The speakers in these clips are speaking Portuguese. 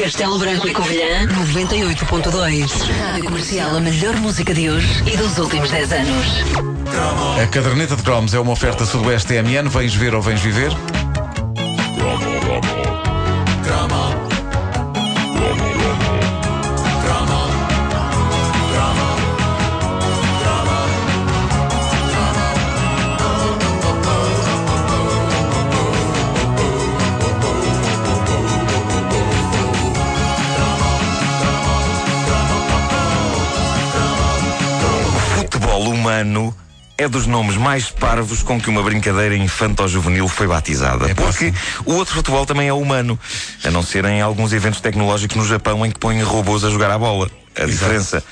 Castelo Branco e Covilhã, 98.2. Rádio Comercial, a melhor música de hoje e dos últimos 10 anos. A caderneta de cromos é uma oferta Sudoeste TMN. Vens ver ou vens viver? Humano é dos nomes mais parvos com que uma brincadeira infanto-juvenil foi batizada. É Porque o outro futebol também é humano, a não ser em alguns eventos tecnológicos no Japão em que põem robôs a jogar a bola. A diferença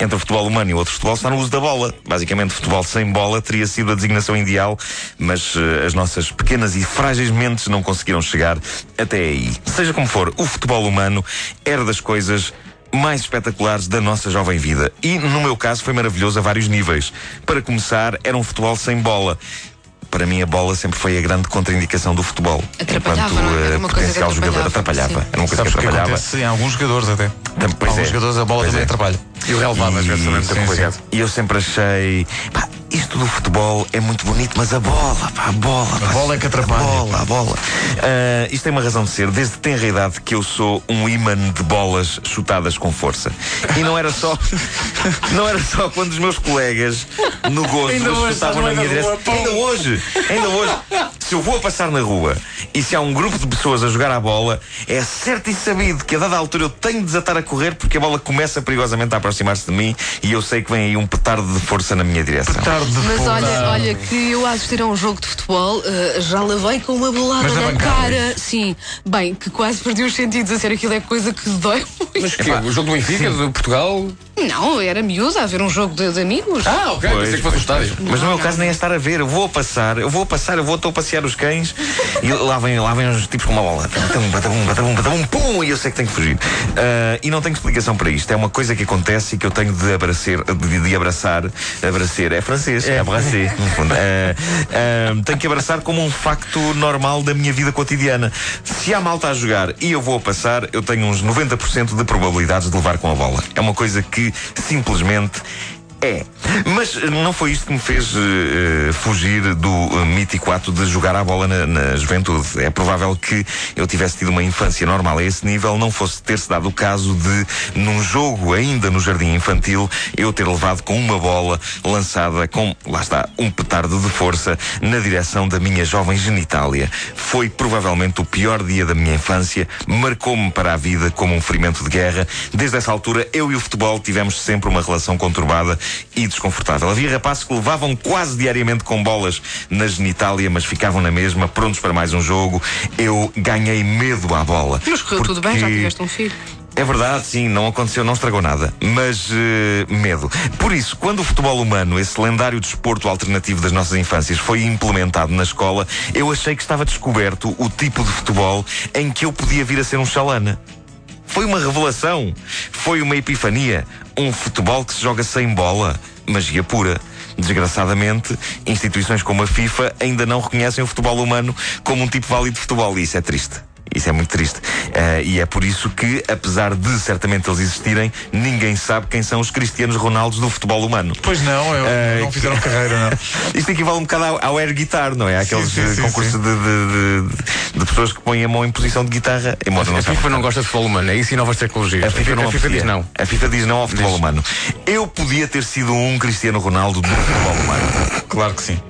entre o futebol humano e o outro futebol está no uso da bola. Basicamente, futebol sem bola teria sido a designação ideal, mas eh, as nossas pequenas e frágeis mentes não conseguiram chegar até aí. Seja como for, o futebol humano era das coisas mais espetaculares da nossa jovem vida. E, no meu caso, foi maravilhoso a vários níveis. Para começar, era um futebol sem bola. Para mim, a bola sempre foi a grande contraindicação do futebol. Atrapalhava, Enquanto é? Era eh, uma coisa que potencial jogador atrapalhava. Era uma coisa Sabes que que atrapalhava. acontece em alguns jogadores até. Tam- pois alguns é. jogadores a bola Pois também é. atrapalha. E o relevado às vezes também é muito sim, complicado. sim. E eu sempre achei, pá, isto do futebol é muito bonito, mas a bola, pá, a bola. pá, bola é que atrapalha. A bola, a bola. Ah, isto tem uma razão de ser. Desde tenra idade que eu sou um imã de bolas chutadas com força. E não era só, não era só quando os meus colegas no gozo Ainda chutavam na minha direção. Ainda hoje, ainda hoje. Se eu vou a passar na rua e se há um grupo de pessoas a jogar a bola, é certo e sabido que a dada altura eu tenho de desatar a correr porque a bola começa perigosamente a aproximar-se de mim e eu sei que vem aí um petardo de força na minha direção. Tarde de Mas olha, olha que eu a assistir a um jogo de futebol eh, já levei com uma bolada Mas na na bancada, cara. Sim, bem, que quase perdi os sentidos a ser aquilo é coisa que dói muito. Mas que O jogo do Benfica, do Portugal. Não, era miúda a ver um jogo de, de amigos. Ah, ok. Pois, Pensei que fosse o estádio. Mas no meu caso nem é estar a ver, eu vou a passar, eu vou a passar, eu vou estou a passear os cães e lá vem, lá vem uns tipos com uma bola. Batabum, batabum, batabum, batabum, pum, e eu sei que tenho que fugir. Ah, e não tenho explicação para isto. É uma coisa que acontece e que eu tenho de abraçar, de, de abraçar, abraçar, é francês, é abracer, no fundo. Ah, ah, tenho que abraçar como um facto normal da minha vida cotidiana. Se há malta a jogar e eu vou a passar, eu tenho uns 90% de probabilidades de levar com a bola. É uma coisa que simplesmente é. Mas eh, não foi isto que me fez eh, fugir do eh, mítico ato de jogar a bola na, na juventude. É provável que eu tivesse tido uma infância normal a esse nível, não fosse ter-se dado o caso de, num jogo ainda no jardim infantil, eu ter levado com uma bola lançada com, lá está, um petardo de força na direção da minha jovem genitália. Foi provavelmente o pior dia da minha infância, marcou-me para a vida como um ferimento de guerra. Desde essa altura, eu e o futebol tivemos sempre uma relação conturbada e desconfortável. Havia rapazes que levavam quase diariamente com bolas na genitália, mas ficavam na mesma, prontos para mais um jogo. Eu ganhei medo à bola. Mas correu tudo bem, já Porque- tiveste um filho. é verdade, sim, não aconteceu, não estragou nada. Mas eh, medo. Por isso, quando o futebol humano, esse lendário desporto alternativo das nossas infâncias, foi implementado na escola, eu achei que estava descoberto o tipo de futebol em que eu podia vir a ser um chalana. Foi uma revelação. Foi uma epifania. Um futebol que se joga sem bola. Magia pura. Desgraçadamente, instituições como a FIFA ainda não reconhecem o futebol humano como um tipo válido de futebol. E isso é triste. Isso é muito triste. Eh, e é por isso que, apesar de certamente eles existirem, ninguém sabe quem são os Cristianos Ronaldos do futebol humano. Pois não, eu, Eh, não fizeram carreira, não. Isto equivale um bocado ao, ao air guitar, não é? Aqueles sim, sim, concursos sim. De, de- de- de pessoas que põem a mão em posição de guitarra. Embora não A FIFA não gosta de futebol humano, é isso e novas tecnologias. a FIFA, não a FIFA diz não. A FIFA diz não ao futebol Diz. humano. Eu podia ter sido um Cristiano Ronaldo do futebol humano. Claro que sim.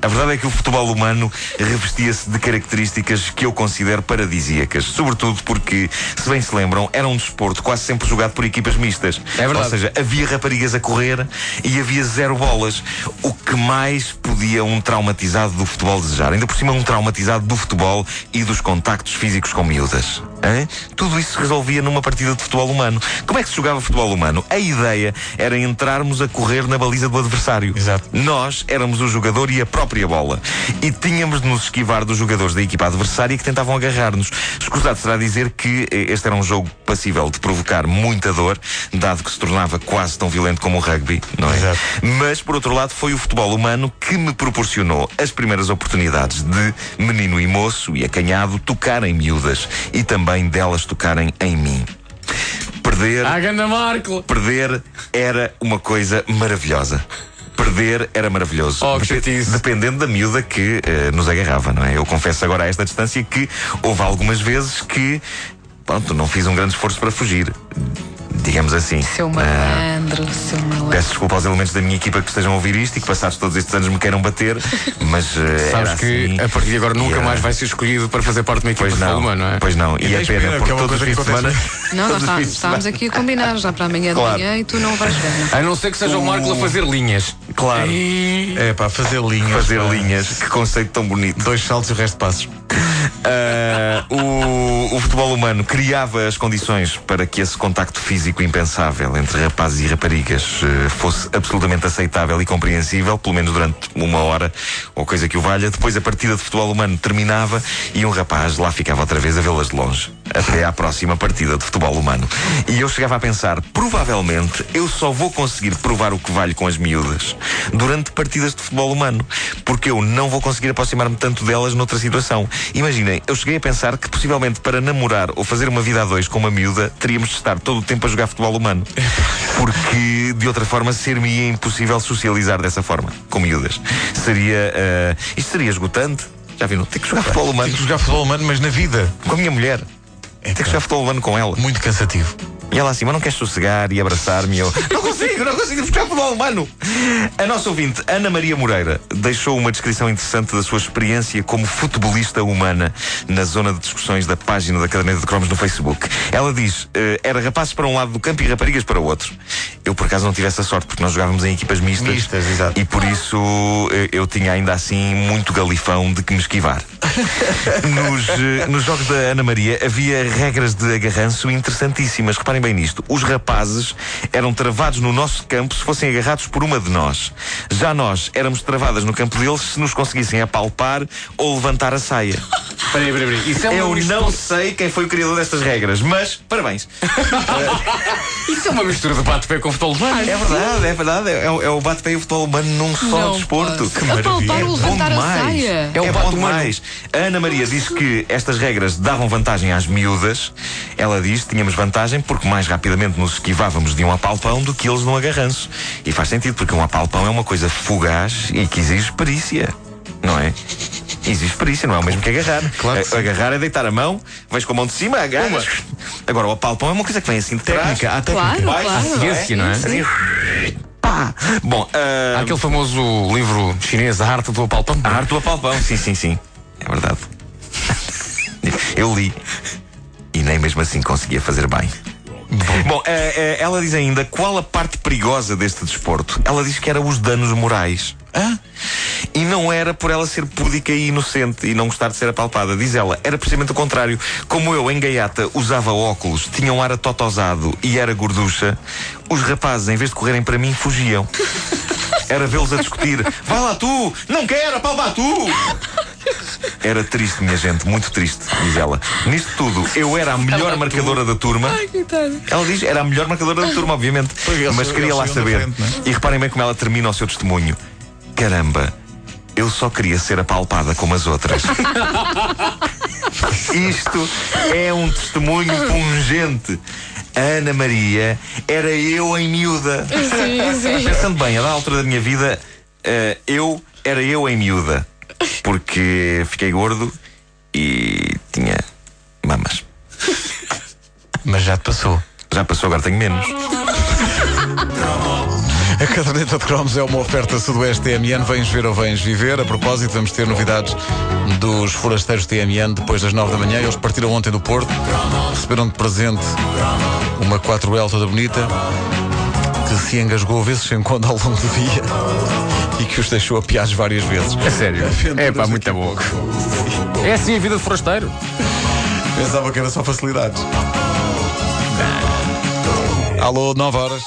A verdade é que o futebol humano revestia-se de características que eu considero paradisíacas. Sobretudo porque, se bem se lembram, era um desporto quase sempre jogado por equipas mistas. É verdade. Ou seja, havia raparigas a correr e havia zero bolas. O que mais podia um traumatizado do futebol desejar? Ainda por cima, um traumatizado do futebol e dos contactos físicos com miúdas. Hã? Tudo isso se resolvia numa partida de futebol humano. Como é que se jogava futebol humano? A ideia era entrarmos a correr na baliza do adversário. Exato. Nós éramos o jogador e a própria própria bola. E tínhamos de nos esquivar dos jogadores da equipa adversária que tentavam agarrar-nos. Escusado será dizer que eh, este era um jogo passível de provocar muita dor, dado que se tornava quase tão violento como o rugby, não é? Exato. Mas, por outro lado, foi o futebol humano que me proporcionou as primeiras oportunidades de menino e moço e acanhado tocarem miúdas e também delas tocarem em mim. Perder. Ah! Perder era uma coisa maravilhosa. Perder era maravilhoso. Oh, que dependendo da miúda que eh, nos agarrava, não é? Eu confesso agora a esta distância que houve algumas vezes que, pronto, não fiz um grande esforço para fugir. Digamos assim. Seu malandro, seu malandro. Peço desculpa aos elementos da minha equipa que estejam a ouvir isto e que passados todos estes anos me queiram bater, mas eh, Sabes era que assim. a partir de agora nunca mais vai ser escolhido para fazer parte de uma equipa Pois de não, humano, não é? pois não. E, E é tens pena, pena, porque que é uma todos os coisa fins que de semana. Não, nós está- de estávamos aqui a combinar já para amanhã de Claro. manhã e tu não vais ver. A não ser que seja o Marco a fazer linhas. Claro. É pá, fazer linhas. Fazer pá. linhas, que conceito tão bonito. Dois saltos e o resto de passos. Ah, o, o futebol humano criava as condições para que esse contacto físico impensável entre rapazes e raparigas eh, fosse absolutamente aceitável e compreensível, pelo menos durante uma hora, ou coisa que o valha. Depois a partida de futebol humano terminava e um rapaz lá ficava outra vez a vê-las de longe, até à próxima partida de futebol humano. E eu chegava a pensar, provavelmente eu só vou conseguir provar o que valho com as miúdas durante partidas de futebol humano, porque eu não vou conseguir aproximar-me tanto delas noutra situação. Imaginem, eu cheguei a pensar que possivelmente para namorar ou fazer uma vida a dois com uma miúda, teríamos de estar todo o tempo a jogar futebol humano. Porque de outra forma ser-me impossível socializar dessa forma, com miúdas. Seria. eh, isto seria esgotante. Já viram? Ter que jogar futebol humano Tive que jogar futebol humano, mas na vida. com a minha mulher. É, Ter que jogar futebol humano com ela. Muito cansativo. E ela assim, mas não queres sossegar e abraçar-me? Eu, não consigo, não consigo jogar futebol humano. A nossa ouvinte, Ana Maria Moreira, deixou uma descrição interessante da sua experiência como futebolista humana na zona de discussões da página da Caderneta de Cromos no Facebook. Ela diz, eh, era rapazes para um lado do campo e raparigas para o outro. Eu, por acaso, não tive essa sorte, porque nós jogávamos em equipas mistas. Mistas, exato. E por isso eh, eu tinha ainda assim muito galifão de que me esquivar. nos, eh, nos jogos da Ana Maria havia regras de agarranço interessantíssimas. Reparem bem nisto. Os rapazes eram travados no nosso campo se fossem agarrados por uma de nós. Já nós éramos travadas no campo deles se nos conseguissem apalpar ou levantar a saia. Espera aí, espera aí. Isso é, Eu uma não mistura, sei quem foi o criador destas regras, mas parabéns. isso é uma mistura de bate-pé com futebol humano. É verdade, é verdade. É, o- é o bate-pé e o futebol humano num só Não desporto. posso. Apalpar ou bom demais. É o É bom humano. demais. A Ana Maria diz que estas regras davam vantagem às miúdas. Ela diz que tínhamos vantagem porque mais rapidamente nos esquivávamos de um apalpão do que eles de um agarranço. E faz sentido, porque um apalpão é uma coisa fugaz e que exige perícia, não é? Exige perícia, não é o mesmo que agarrar. Claro que agarrar é deitar a mão, vais com a mão de cima, agarras. Agora, o apalpão é uma coisa que vem assim de trás. Técnica, há técnica. Claro, Baixo, claro. ciência, não é? Assim, pá. Bom, Há aquele famoso livro chinês, A Arte do Apalpão. a arte do apalpão, sim, sim, sim. É verdade. Eu li. E nem mesmo assim conseguia fazer bem. Bom, eh, eh, ela diz ainda qual a parte perigosa deste desporto. Ela diz que era os danos morais. Hã? E não era por ela ser púdica e inocente e não gostar de ser apalpada. Diz ela, era precisamente o contrário. Como eu, em gaiata, usava óculos, tinha um ar atotosado e era gorducha, os rapazes, em vez de correrem para mim, fugiam. Era vê-los a discutir. Vai lá tu! Não quero, apalpar tu! Era triste, minha gente, muito triste, diz ela. Nisto tudo, eu era a melhor marcadora da turma. Ela diz, era a melhor marcadora da turma, obviamente. Pois, eles- Mas queria eles lá saber. frente, é? E reparem bem como ela termina o seu testemunho. Caramba, eu só queria ser apalpada como as outras. Isto é um testemunho pungente. A Ana Maria era eu em miúda. Sim, sim. Pensando bem, a da altura da minha vida, eh, eu era eu em miúda. Porque fiquei gordo e tinha mamas. Mas já te passou. Já passou, agora tenho menos. A caderneta de cromos é uma oferta Sudoeste TMN. Vens ver ou vens viver. A propósito, vamos ter novidades dos forasteiros TMN depois das 9 da manhã. Eles partiram ontem do Porto, receberam de presente uma 4L toda bonita que se engasgou vezes sem quando ao longo do dia e que os deixou a piados várias vezes. É sério. É pá, muito bom. É assim a vida de forasteiro. Pensava que era só facilidades. Alô, 9 horas.